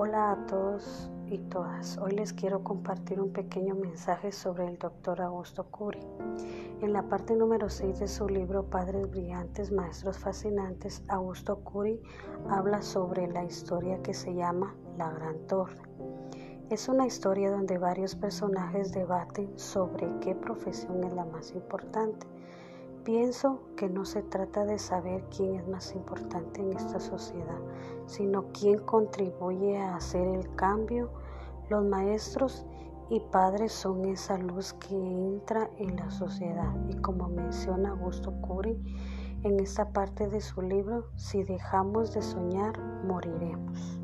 Hola a todos y todas. Hoy les quiero compartir un pequeño mensaje sobre el doctor Augusto Curi. En la parte número 6 de su libro Padres Brillantes, Maestros Fascinantes, Augusto Curi habla sobre la historia que se llama La Gran Torre. Es una historia donde varios personajes debaten sobre qué profesión es la más importante. Pienso que no se trata de saber quién es más importante en esta sociedad, sino quién contribuye a hacer el cambio. Los maestros y padres son esa luz que entra en la sociedad y como menciona Augusto Curi en esta parte de su libro, si dejamos de soñar, moriremos.